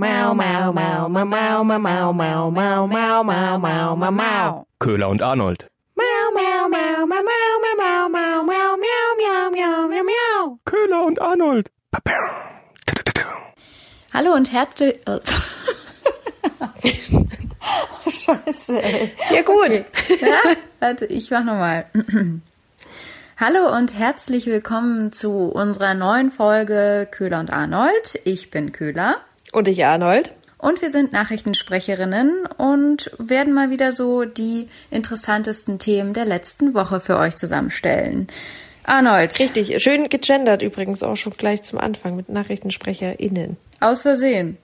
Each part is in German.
Mau, mau, mau, mau, mau, mau, mau, mau, mau, mau, mau, mau, mau, mau. Köhler und Arnold. Mau, mau, mau, mau, mau, mau, mau, mau, mau, miau, miau, miau, miau, miau. Köhler und Arnold. Hallo und herzlich. Oh, Scheiße, ey. Ja, gut. Okay. Ja? Warte, ich mach nochmal. Hallo und herzlich willkommen zu unserer neuen Folge Köhler und Arnold. Ich bin Köhler Und ich, Arnold. und wir sind Nachrichtensprecherinnen und werden mal wieder so die interessantesten Themen der letzten Woche für euch zusammenstellen. Arnold, Richtig, schön gegendert übrigens auch schon gleich zum Anfang mit NachrichtensprecherInnen. aus Versehen.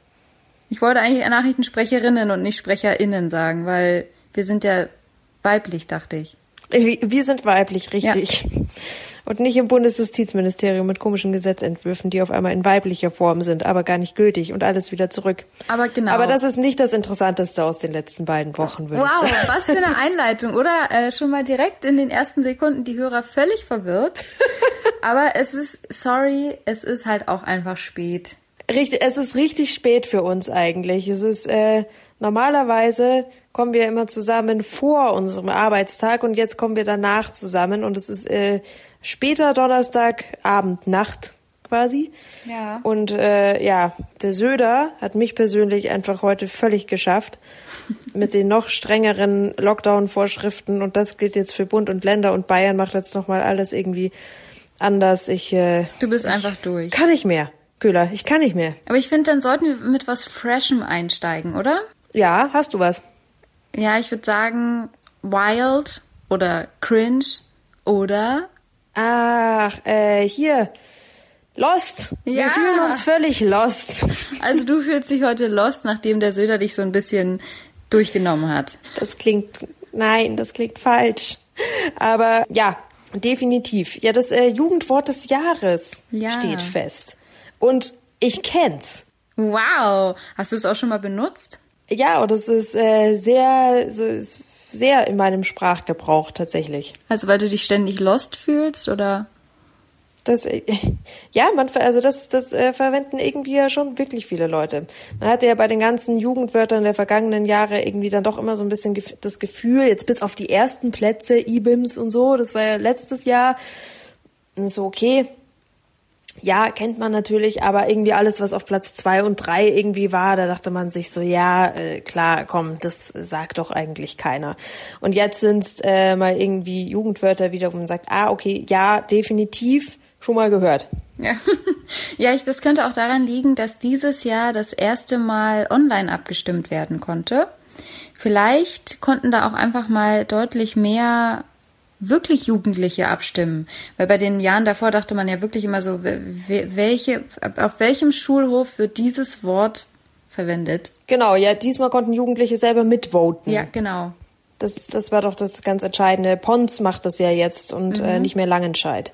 Ich wollte eigentlich Nachrichtensprecherinnen und nicht SprecherInnen sagen, weil wir sind ja weiblich, dachte ich. Wir wir sind weiblich, richtig. Und nicht im Bundesjustizministerium mit komischen Gesetzentwürfen, die auf einmal in weiblicher Form sind, aber gar nicht gültig und alles wieder zurück. Aber genau. Aber das ist nicht das Interessanteste aus den letzten beiden Wochen, würde ich Wow, sagen. was für eine Einleitung, oder? Äh, schon mal direkt in den ersten Sekunden die Hörer völlig verwirrt. Aber es ist, sorry, es ist halt auch einfach spät. Richtig, es ist richtig spät für uns eigentlich. Es ist äh, normalerweise kommen wir immer zusammen vor unserem Arbeitstag und jetzt kommen wir danach zusammen und es ist äh, später Donnerstag Abend Nacht quasi. Ja. Und äh, ja, der Söder hat mich persönlich einfach heute völlig geschafft mit den noch strengeren Lockdown-Vorschriften und das gilt jetzt für Bund und Länder und Bayern macht jetzt noch mal alles irgendwie anders. Ich äh, Du bist einfach durch. kann nicht mehr, Köhler, ich kann nicht mehr. Aber ich finde, dann sollten wir mit was Freshem einsteigen, oder? Ja, hast du was? Ja, ich würde sagen, wild oder cringe oder Ach, äh, hier. Lost. Ja. Wir fühlen uns völlig lost. Also du fühlst dich heute lost, nachdem der Söder dich so ein bisschen durchgenommen hat. Das klingt, nein, das klingt falsch. Aber ja, definitiv. Ja, das äh, Jugendwort des Jahres Ja. steht fest. Und ich kenn's. Wow. Hast du es auch schon mal benutzt? Ja, und es ist äh, sehr, so, ist sehr in meinem Sprachgebrauch tatsächlich. Also weil du dich ständig lost fühlst oder? Das, äh, ja, man, also das, das äh, verwenden irgendwie ja schon wirklich viele Leute. Man hatte ja bei den ganzen Jugendwörtern der vergangenen Jahre irgendwie dann doch immer so ein bisschen das Gefühl, jetzt bis auf die ersten Plätze, IBIMS und so, das war ja letztes Jahr, so okay, ja, kennt man natürlich, aber irgendwie alles, was auf Platz zwei und drei irgendwie war, da dachte man sich so, ja, äh, klar, komm, das sagt doch eigentlich keiner. Und jetzt sind's äh, mal irgendwie Jugendwörter wieder, wo man sagt, ah, okay, ja, definitiv schon mal gehört. Ja, ja ich, das könnte auch daran liegen, dass dieses Jahr das erste Mal online abgestimmt werden konnte. Vielleicht konnten da auch einfach mal deutlich mehr wirklich Jugendliche abstimmen. Weil bei den Jahren davor dachte man ja wirklich immer so, we- we- welche, auf welchem Schulhof wird dieses Wort verwendet? Genau, ja, diesmal konnten Jugendliche selber mitvoten. Ja, genau. Das, das war doch das ganz Entscheidende. Pons macht das ja jetzt und äh, nicht mehr Langenscheid.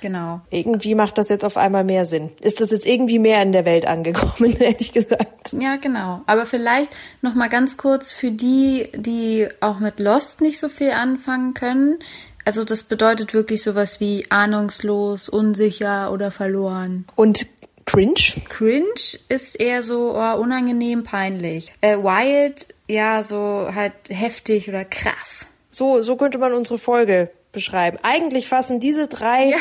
Genau. Irgendwie macht das jetzt auf einmal mehr Sinn. Ist das jetzt irgendwie mehr in der Welt angekommen, ehrlich gesagt? Ja, genau. Aber vielleicht noch mal ganz kurz für die, die auch mit Lost nicht so viel anfangen können. Also das bedeutet wirklich sowas wie ahnungslos, unsicher oder verloren. Und cringe? Cringe ist eher so oh, unangenehm, peinlich. Äh, wild, ja, so halt heftig oder krass. So, so könnte man unsere Folge beschreiben. Eigentlich fassen diese drei,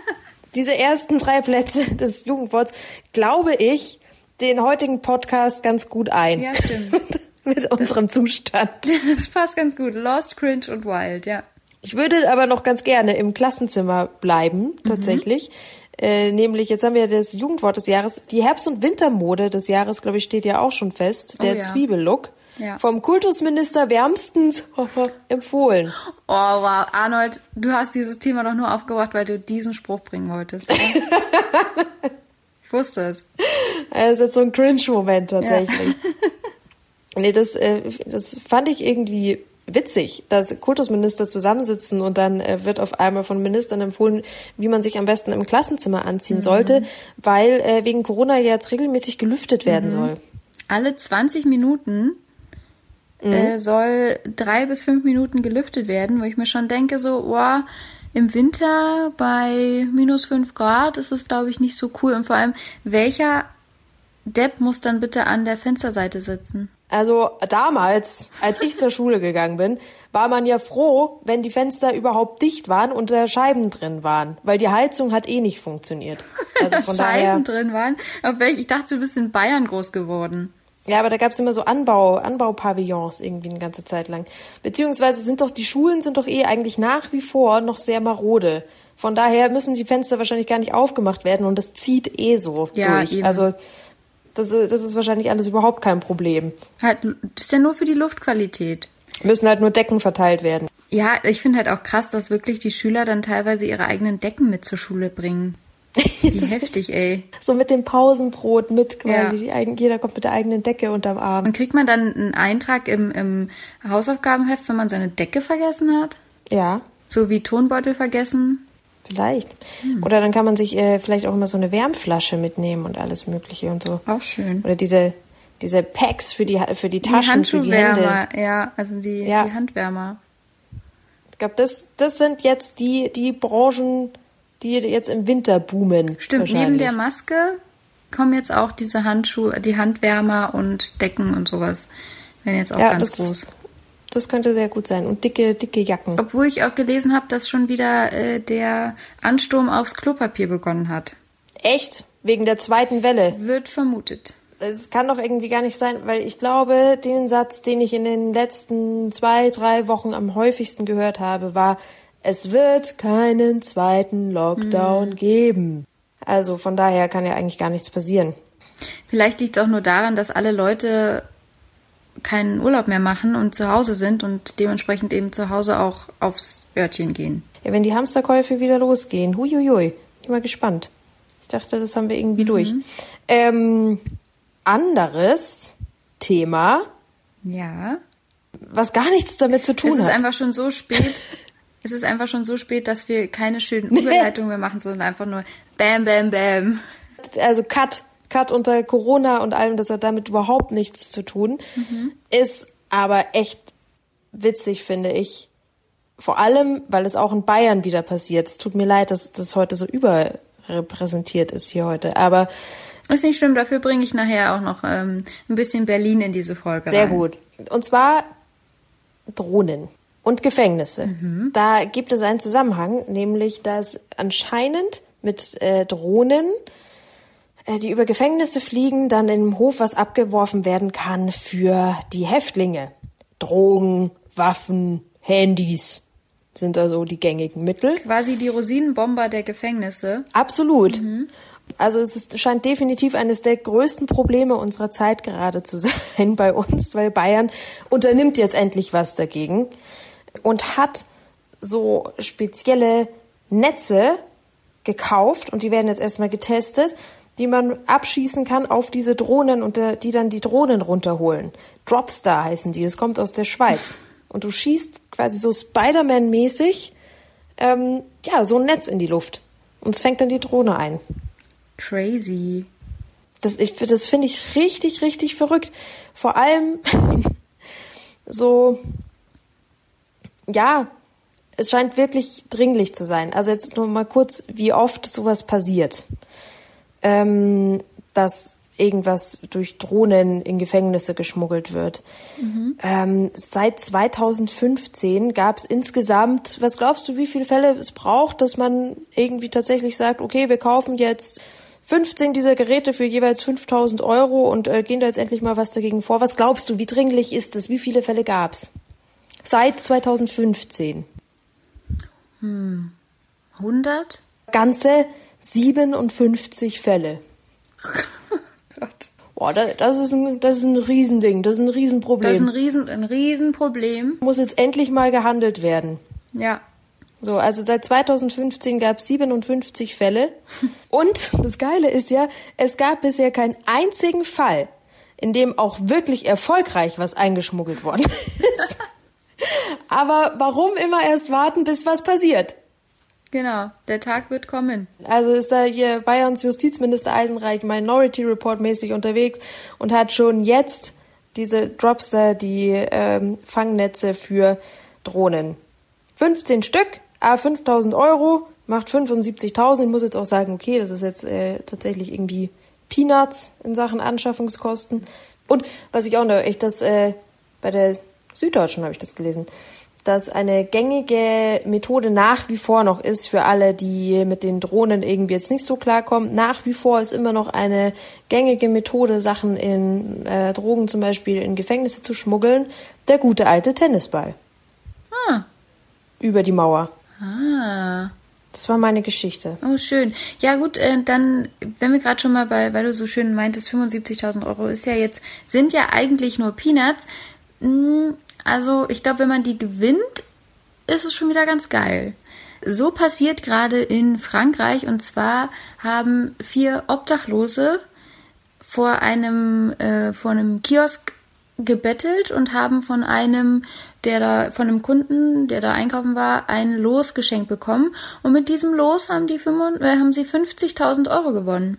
diese ersten drei Plätze des Jugendworts, glaube ich, den heutigen Podcast ganz gut ein. Ja, stimmt. Mit unserem Zustand. Das passt ganz gut. Lost, cringe und wild, ja. Ich würde aber noch ganz gerne im Klassenzimmer bleiben, tatsächlich. Äh, nämlich, jetzt haben wir das Jugendwort des Jahres. Die Herbst- und Wintermode des Jahres, glaube ich, steht ja auch schon fest. Oh der ja. Zwiebellook. Ja. Vom Kultusminister wärmstens empfohlen. Oh, wow. Arnold, du hast dieses Thema doch nur aufgebracht, weil du diesen Spruch bringen wolltest. Ich wusste es. Das ist jetzt so ein Cringe-Moment tatsächlich. nee, das, äh, das fand ich irgendwie witzig, dass Kultusminister zusammensitzen und dann äh, wird auf einmal von Ministern empfohlen, wie man sich am besten im Klassenzimmer anziehen sollte, weil äh, wegen Corona jetzt regelmäßig gelüftet werden soll. Alle 20 Minuten äh, soll drei bis fünf Minuten gelüftet werden, wo ich mir schon denke, so, wow, im Winter bei minus fünf Grad ist es, glaube ich, nicht so cool. Und vor allem, welcher Depp muss dann bitte an der Fensterseite sitzen. Also damals, als ich zur Schule gegangen bin, war man ja froh, wenn die Fenster überhaupt dicht waren und da Scheiben drin waren, weil die Heizung hat eh nicht funktioniert. Also von Scheiben daher, drin waren? Welch, ich dachte, du bist in Bayern groß geworden. Ja, aber da gab's immer so Anbau, Anbaupavillons irgendwie eine ganze Zeit lang. Beziehungsweise sind doch die Schulen sind doch eh eigentlich nach wie vor noch sehr marode. Von daher müssen die Fenster wahrscheinlich gar nicht aufgemacht werden und das zieht eh so ja, durch. Eben. Also das, das ist wahrscheinlich alles überhaupt kein Problem. Halt, das ist ja nur für die Luftqualität. Müssen halt nur Decken verteilt werden. Ja, ich finde halt auch krass, dass wirklich die Schüler dann teilweise ihre eigenen Decken mit zur Schule bringen. Wie heftig, ey. So mit dem Pausenbrot mit quasi. Ja. jeder kommt mit der eigenen Decke unterm Arm. Und kriegt man dann einen Eintrag im, im Hausaufgabenheft, wenn man seine Decke vergessen hat? Ja. So wie Tonbeutel vergessen? Vielleicht. Hm. Oder dann kann man sich äh, vielleicht auch immer so eine Wärmflasche mitnehmen und alles Mögliche und so. Auch schön. Oder diese, diese Packs für die, für die Taschen, die für die Hände. Ja, also die, ja. die Handwärmer. Ich glaube, das, das sind jetzt die, die Branchen, die jetzt im Winter boomen. Stimmt, neben der Maske kommen jetzt auch diese Handschuhe, die Handwärmer und Decken und sowas. Werden jetzt auch ja, ganz groß. Das könnte sehr gut sein. Und dicke, dicke Jacken. Obwohl ich auch gelesen habe, dass schon wieder äh, der Ansturm aufs Klopapier begonnen hat. Echt? Wegen der zweiten Welle? Wird vermutet. Es kann doch irgendwie gar nicht sein, weil ich glaube, den Satz, den ich in den letzten zwei, drei Wochen am häufigsten gehört habe, war, es wird keinen zweiten Lockdown hm. geben. Also von daher kann ja eigentlich gar nichts passieren. Vielleicht liegt es auch nur daran, dass alle Leute keinen Urlaub mehr machen und zu Hause sind und dementsprechend eben zu Hause auch aufs Örtchen gehen. Ja, wenn die Hamsterkäufe wieder losgehen, huiuiui, ich bin mal gespannt. Ich dachte, das haben wir irgendwie mhm. durch. Ähm, anderes Thema. Ja. Was gar nichts damit zu tun hat. Es ist hat. einfach schon so spät. es ist einfach schon so spät, dass wir keine schönen Überleitungen mehr machen, sondern einfach nur Bam, Bam, Bam. Also Cut. Cut unter Corona und allem, das hat damit überhaupt nichts zu tun. Mhm. Ist aber echt witzig, finde ich. Vor allem, weil es auch in Bayern wieder passiert. Es tut mir leid, dass das heute so überrepräsentiert ist hier heute. Aber ist nicht schlimm, dafür bringe ich nachher auch noch ähm, ein bisschen Berlin in diese Folge. Sehr rein. gut. Und zwar Drohnen und Gefängnisse. Mhm. Da gibt es einen Zusammenhang, nämlich dass anscheinend mit äh, Drohnen die über Gefängnisse fliegen, dann im Hof was abgeworfen werden kann für die Häftlinge. Drogen, Waffen, Handys sind also die gängigen Mittel. Quasi die Rosinenbomber der Gefängnisse. Absolut. Mhm. Also es ist, scheint definitiv eines der größten Probleme unserer Zeit gerade zu sein bei uns, weil Bayern unternimmt jetzt endlich was dagegen und hat so spezielle Netze gekauft und die werden jetzt erstmal getestet, die man abschießen kann auf diese Drohnen und die dann die Drohnen runterholen. Dropstar heißen die, das kommt aus der Schweiz. Und du schießt quasi so Spider-Man-mäßig ähm, ja, so ein Netz in die Luft. Und es fängt dann die Drohne ein. Crazy. Das, ich, das finde ich richtig, richtig verrückt. Vor allem so, ja, es scheint wirklich dringlich zu sein. Also jetzt nur mal kurz, wie oft sowas passiert ähm, dass irgendwas durch Drohnen in Gefängnisse geschmuggelt wird. Mhm. Ähm, seit 2015 gab es insgesamt, was glaubst du, wie viele Fälle es braucht, dass man irgendwie tatsächlich sagt, okay, wir kaufen jetzt 15 dieser Geräte für jeweils 5000 Euro und äh, gehen da jetzt endlich mal was dagegen vor. Was glaubst du, wie dringlich ist es? Wie viele Fälle gab's? Seit 2015. Hm. 100? Ganze 57 Fälle. Gott. Boah, das, das, ist ein, das ist ein Riesending, das ist ein Riesenproblem. Das ist ein, Riesen, ein Riesenproblem. Muss jetzt endlich mal gehandelt werden. Ja. So, also seit 2015 gab es 57 Fälle. Und das Geile ist ja, es gab bisher keinen einzigen Fall, in dem auch wirklich erfolgreich was eingeschmuggelt worden ist. Aber warum immer erst warten, bis was passiert? Genau, der Tag wird kommen. Also ist da hier Bayerns Justizminister Eisenreich Minority Report mäßig unterwegs und hat schon jetzt diese Dropster, die ähm, Fangnetze für Drohnen. 15 Stück, a 5000 Euro, macht 75.000. Ich muss jetzt auch sagen, okay, das ist jetzt äh, tatsächlich irgendwie Peanuts in Sachen Anschaffungskosten. Und was ich auch noch echt das äh, bei der Süddeutschen habe ich das gelesen, dass eine gängige Methode nach wie vor noch ist für alle, die mit den Drohnen irgendwie jetzt nicht so klarkommen. Nach wie vor ist immer noch eine gängige Methode, Sachen in äh, Drogen zum Beispiel in Gefängnisse zu schmuggeln. Der gute alte Tennisball. Ah. Über die Mauer. Ah. Das war meine Geschichte. Oh, schön. Ja, gut, äh, dann, wenn wir gerade schon mal bei, weil du so schön meintest, 75.000 Euro ist ja jetzt, sind ja eigentlich nur Peanuts. Hm, also, ich glaube, wenn man die gewinnt, ist es schon wieder ganz geil. So passiert gerade in Frankreich und zwar haben vier Obdachlose vor einem, äh, vor einem Kiosk gebettelt und haben von einem, der da, von einem Kunden, der da einkaufen war, ein Los geschenkt bekommen. Und mit diesem Los haben die 55, äh, haben sie 50.000 Euro gewonnen.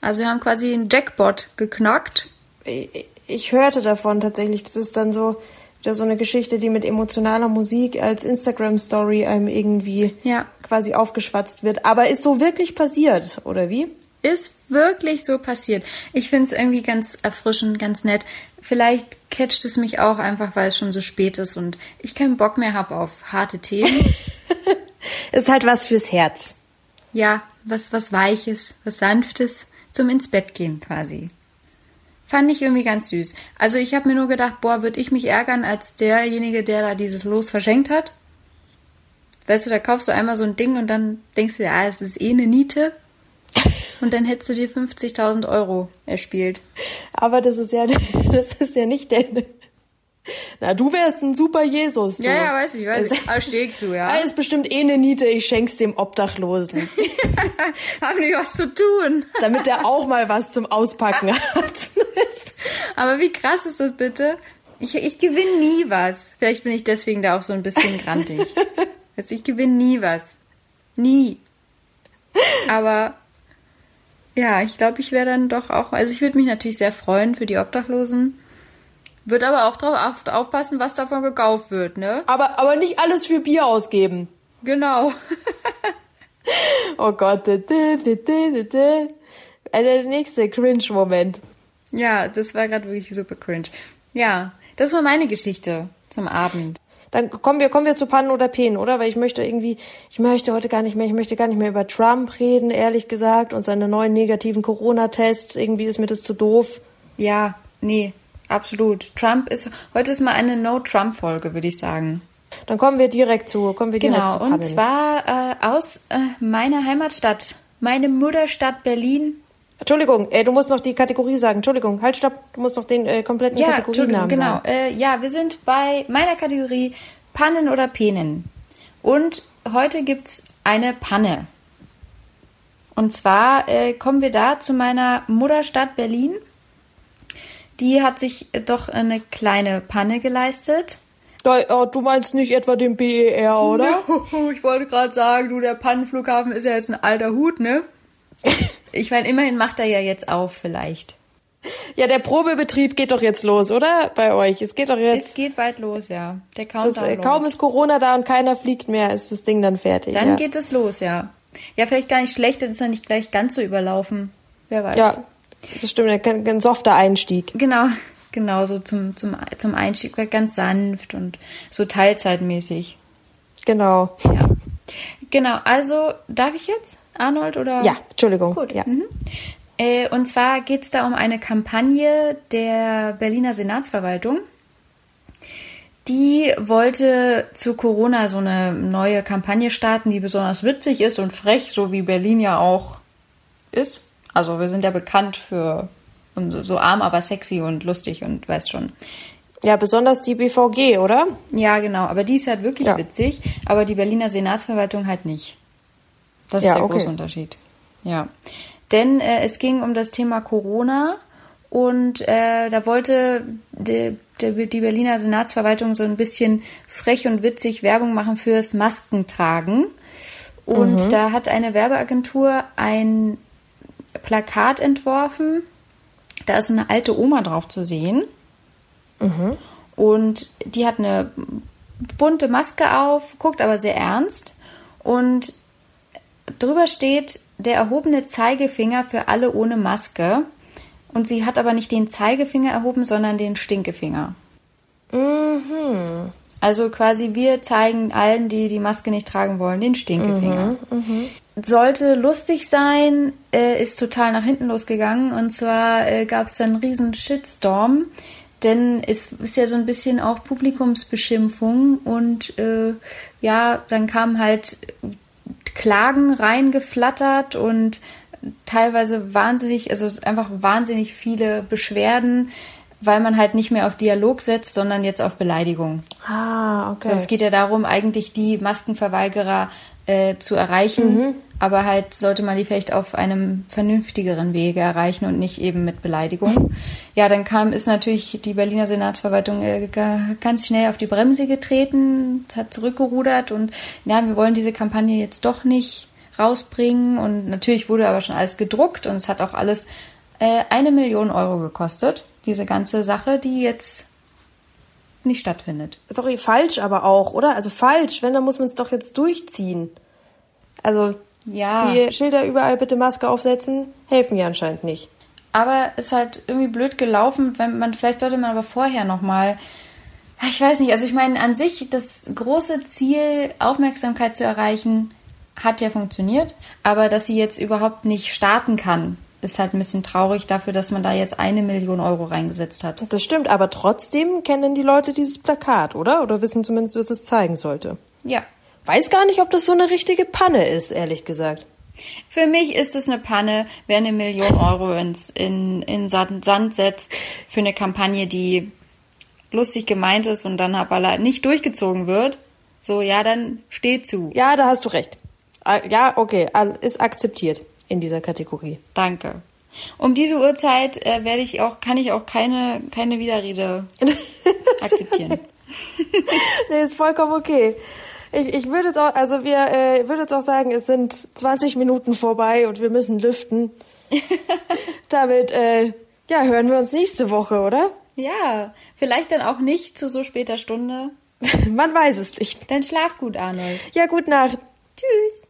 Also sie haben quasi einen Jackpot geknackt. Ich, hörte davon tatsächlich. Das ist dann so wieder so eine Geschichte, die mit emotionaler Musik als Instagram-Story einem irgendwie Ja. quasi aufgeschwatzt wird. Aber ist so wirklich passiert, oder wie? Ist wirklich so passiert. Ich finde es irgendwie ganz erfrischend, ganz nett. Vielleicht catcht es mich auch einfach, weil es schon so spät ist und ich keinen Bock mehr habe auf harte Themen. Ist halt was fürs Herz. ja, was, was Weiches, was Sanftes zum ins Bett gehen quasi. Fand ich irgendwie ganz süß. Also ich habe mir nur gedacht, boah, würde ich mich ärgern als derjenige, der da dieses Los verschenkt hat. Weißt du, da kaufst du einmal so ein Ding und dann denkst du, ja, es ist eh eine Niete. Und dann hättest du dir 50.000 Euro erspielt. Aber das ist ja, das ist ja nicht der. Na, du wärst ein super Jesus. Du. Ja, ja, weiß ich, weiß ich. Ah, stehe ich zu, ja. Ah, ist bestimmt eh eine Niete, ich schenk's dem Obdachlosen. Haben die was zu tun. damit er auch mal was zum Auspacken hat. Aber wie krass ist das bitte? Ich, ich gewinne nie was. Vielleicht bin ich deswegen da auch so ein bisschen grantig. Also ich gewinne nie was. Nie. Aber ja, ich glaube, ich wäre dann doch auch, also ich würde mich natürlich sehr freuen für die Obdachlosen. Würde aber auch drauf auf, aufpassen, was davon gekauft wird, ne? aber, aber nicht alles für Bier ausgeben. Genau. Oh Gott. Äh, Der nächste Cringe-Moment. Ja, das war gerade wirklich super cringe. Ja, das war meine Geschichte zum Abend. Dann kommen wir, kommen wir zu Pannen oder Penen, oder? Weil ich möchte irgendwie, ich möchte heute gar nicht mehr, ich möchte gar nicht mehr über Trump reden, ehrlich gesagt, und seine neuen negativen Corona-Tests. Irgendwie ist mir das zu doof. Ja, nee, absolut. Trump ist, heute ist mal eine No-Trump-Folge, würde ich sagen. Dann kommen wir direkt zu, kommen wir direkt Genau, zu Pannen. und zwar äh, aus äh, meiner Heimatstadt, meine Mutterstadt Berlin. Entschuldigung, äh, du musst noch die Kategorie sagen. Entschuldigung, halt, stopp. Du musst noch den äh, kompletten Ja, Kategorienamen genau. sagen. Äh, ja, wir sind bei meiner Kategorie Pannen oder Penen. Und heute gibt's eine Panne. Und zwar äh, kommen wir da zu meiner Mutterstadt Berlin. Die hat sich äh, doch eine kleine Panne geleistet. Da, oh, du meinst nicht etwa den BER, oder? Ich wollte gerade sagen, du, der Pannenflughafen ist ja jetzt ein alter Hut, ne? Ich meine, immerhin macht er ja jetzt auf, vielleicht. Ja, der Probebetrieb geht doch jetzt los, oder? Bei euch. Es geht doch Es jetzt. geht bald los, ja. Der Das, Countdown äh, kaum ist Corona da und keiner fliegt mehr, ist das Ding dann fertig. Dann ja. geht es los, ja. Ja, vielleicht gar nicht schlecht, dann ist er nicht gleich ganz so überlaufen. Wer weiß. Ja, das stimmt. Ein, ein softer Einstieg. Genau, genau, so zum, zum, zum Einstieg ganz sanft und so teilzeitmäßig. Genau. Ja. Genau, also darf ich jetzt, Arnold, oder? Ja, Entschuldigung. Gut. Ja. Mhm. Äh, und zwar geht es da um eine Kampagne der Berliner Senatsverwaltung. Die wollte zu Corona so eine neue Kampagne starten, die besonders witzig ist und frech, so wie Berlin ja auch ist. Also wir sind ja bekannt für so arm, aber sexy und lustig und weißt schon. ja, besonders die BVG, oder? Ja, genau. Aber die ist halt wirklich Ja. witzig, aber die Berliner Senatsverwaltung halt nicht. Das ist Ja, der okay. große Unterschied. Ja. Denn äh, es ging um das Thema Corona und äh, da wollte die, die, die Berliner Senatsverwaltung so ein bisschen frech und witzig Werbung machen fürs Maskentragen. Und Mhm. da hat eine Werbeagentur ein Plakat entworfen. Da ist eine alte Oma drauf zu sehen. Und die hat eine bunte Maske auf, guckt aber sehr ernst. Und drüber steht der erhobene Zeigefinger für alle ohne Maske. Und sie hat aber nicht den Zeigefinger erhoben, sondern den Stinkefinger. Mhm. Also quasi wir zeigen allen, die die Maske nicht tragen wollen, den Stinkefinger. Sollte lustig sein, äh, ist total nach hinten losgegangen. Und zwar äh, gab es dann einen riesen Shitstorm, denn es ist ja so ein bisschen auch Publikumsbeschimpfung. Und äh, ja, dann kamen halt Klagen reingeflattert und teilweise wahnsinnig, also einfach wahnsinnig viele Beschwerden, weil man halt nicht mehr auf Dialog setzt, sondern jetzt auf Beleidigung. Ah, okay. Also es geht ja darum, eigentlich die Maskenverweigerer äh, zu erreichen, aber halt sollte man die vielleicht auf einem vernünftigeren Wege erreichen und nicht eben mit Beleidigung. Ja, dann kam, ist natürlich die Berliner Senatsverwaltung äh, ga- ganz schnell auf die Bremse getreten, hat zurückgerudert und ja, wir wollen diese Kampagne jetzt doch nicht rausbringen und natürlich wurde aber schon alles gedruckt und es hat auch alles äh, eine Million Euro gekostet, diese ganze Sache, die jetzt nicht stattfindet. Sorry, falsch aber auch, oder? Also falsch, wenn, dann muss man es doch jetzt durchziehen. Also, Ja. die Schilder überall bitte Maske aufsetzen, helfen ja anscheinend nicht. Aber ist halt irgendwie blöd gelaufen, wenn man vielleicht sollte man aber vorher noch mal ich weiß nicht, also ich meine an sich das große Ziel Aufmerksamkeit zu erreichen hat ja funktioniert, aber dass sie jetzt überhaupt nicht starten kann, ist halt ein bisschen traurig dafür, dass man da jetzt eine Million Euro reingesetzt hat. Das stimmt, aber trotzdem kennen die Leute dieses Plakat, oder? Oder wissen zumindest, was es zeigen sollte. Ja. Weiß gar nicht, ob das so eine richtige Panne ist, ehrlich gesagt. Für mich ist es eine Panne, wer eine Million Euro ins, in, in Sand Sand setzt für eine Kampagne, die lustig gemeint ist und dann aber nicht durchgezogen wird. So, ja, dann steh zu. Ja, da hast du recht. Ah, Ja, okay, ist akzeptiert in dieser Kategorie. Danke. Um diese Uhrzeit äh, werde ich auch, kann ich auch keine, keine Widerrede akzeptieren. Nee, ist vollkommen okay. Ich, ich würde jetzt auch, also wir äh, würde jetzt auch sagen, es sind 20 Minuten vorbei und wir müssen lüften. Damit, äh, ja, hören wir uns nächste Woche, oder? Ja, vielleicht dann auch nicht zu so später Stunde. Man weiß es nicht. Dann schlaf gut, Arnold. Ja, gute Nacht. Tschüss.